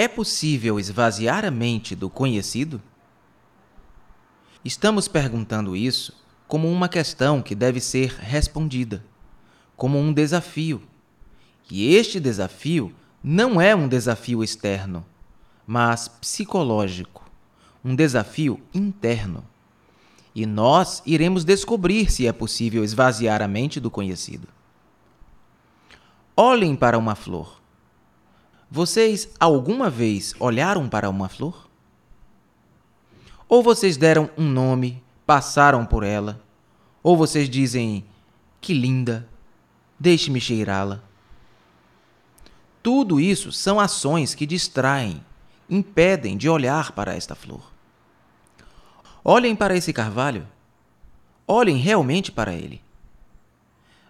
É possível esvaziar a mente do conhecido? Estamos perguntando isso como uma questão que deve ser respondida, como um desafio. E este desafio não é um desafio externo, mas psicológico, um desafio interno. E nós iremos descobrir se é possível esvaziar a mente do conhecido. Olhem para uma flor. Vocês alguma vez olharam para uma flor? Ou vocês deram um nome, passaram por ela? Ou vocês dizem: Que linda, deixe-me cheirá-la? Tudo isso são ações que distraem, impedem de olhar para esta flor. Olhem para esse carvalho. Olhem realmente para ele.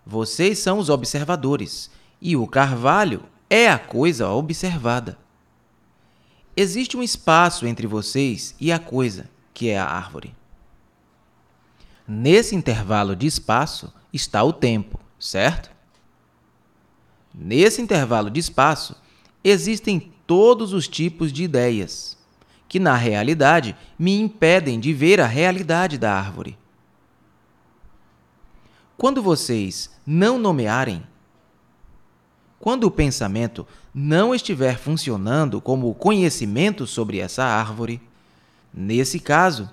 Vocês são os observadores e o carvalho é a coisa observada. Existe um espaço entre vocês e a coisa, que é a árvore. Nesse intervalo de espaço está o tempo, certo? Nesse intervalo de espaço existem todos os tipos de ideias, que na realidade me impedem de ver a realidade da árvore. Quando vocês não nomearem quando o pensamento não estiver funcionando como conhecimento sobre essa árvore, nesse caso,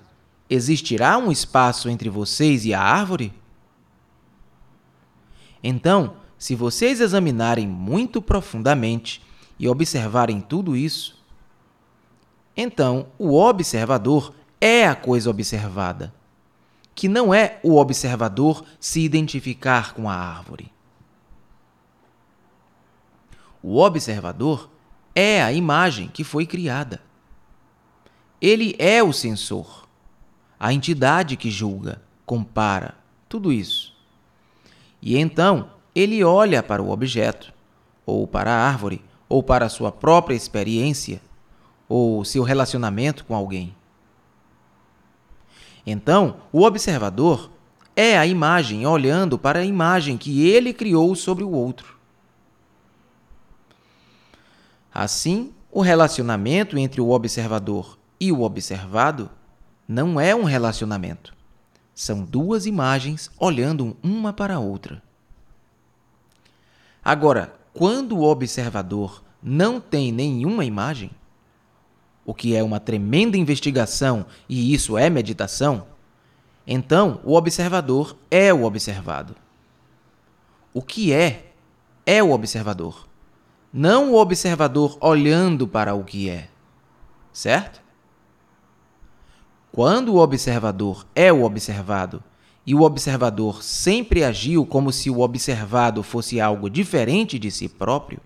existirá um espaço entre vocês e a árvore? Então, se vocês examinarem muito profundamente e observarem tudo isso, então o observador é a coisa observada, que não é o observador se identificar com a árvore. O observador é a imagem que foi criada. Ele é o sensor, a entidade que julga, compara, tudo isso. E então ele olha para o objeto, ou para a árvore, ou para a sua própria experiência, ou seu relacionamento com alguém. Então, o observador é a imagem olhando para a imagem que ele criou sobre o outro. Assim, o relacionamento entre o observador e o observado não é um relacionamento. São duas imagens olhando uma para a outra. Agora, quando o observador não tem nenhuma imagem, o que é uma tremenda investigação e isso é meditação, então o observador é o observado. O que é, é o observador não o observador olhando para o que é. Certo? Quando o observador é o observado e o observador sempre agiu como se o observado fosse algo diferente de si próprio,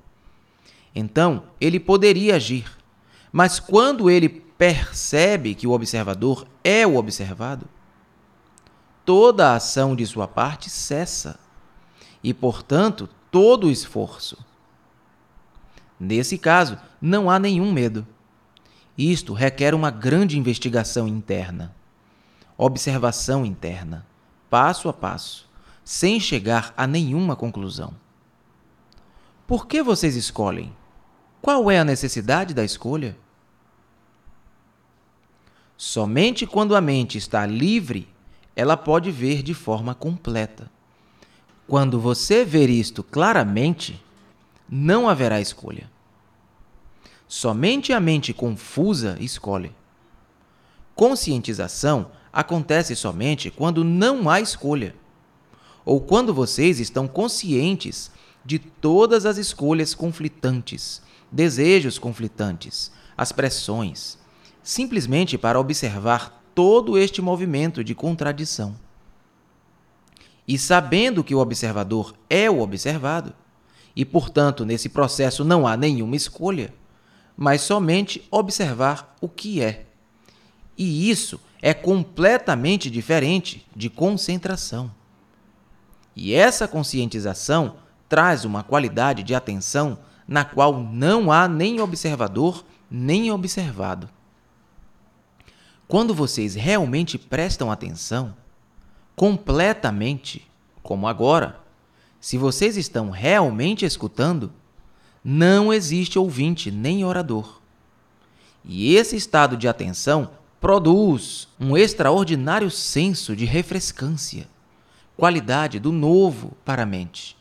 então ele poderia agir. Mas quando ele percebe que o observador é o observado, toda a ação de sua parte cessa e, portanto, todo o esforço. Nesse caso, não há nenhum medo. Isto requer uma grande investigação interna, observação interna, passo a passo, sem chegar a nenhuma conclusão. Por que vocês escolhem? Qual é a necessidade da escolha? Somente quando a mente está livre, ela pode ver de forma completa. Quando você ver isto claramente, não haverá escolha. Somente a mente confusa escolhe. Conscientização acontece somente quando não há escolha, ou quando vocês estão conscientes de todas as escolhas conflitantes, desejos conflitantes, as pressões, simplesmente para observar todo este movimento de contradição. E sabendo que o observador é o observado, e, portanto, nesse processo não há nenhuma escolha, mas somente observar o que é. E isso é completamente diferente de concentração. E essa conscientização traz uma qualidade de atenção na qual não há nem observador nem observado. Quando vocês realmente prestam atenção, completamente, como agora, se vocês estão realmente escutando, não existe ouvinte nem orador. E esse estado de atenção produz um extraordinário senso de refrescância, qualidade do novo para a mente.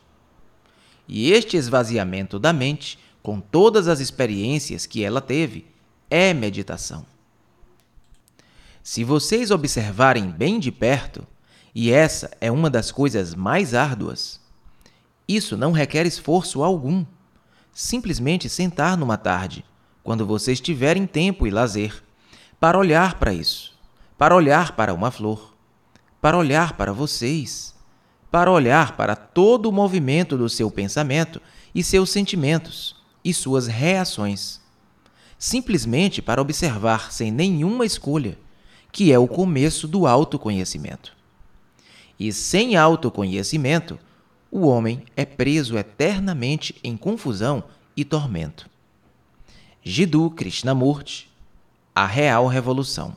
E este esvaziamento da mente, com todas as experiências que ela teve, é meditação. Se vocês observarem bem de perto, e essa é uma das coisas mais árduas, isso não requer esforço algum. Simplesmente sentar numa tarde, quando vocês tiverem tempo e lazer, para olhar para isso, para olhar para uma flor, para olhar para vocês, para olhar para todo o movimento do seu pensamento e seus sentimentos e suas reações. Simplesmente para observar sem nenhuma escolha, que é o começo do autoconhecimento. E sem autoconhecimento, o homem é preso eternamente em confusão e tormento. Jiddu Krishnamurti, A Real Revolução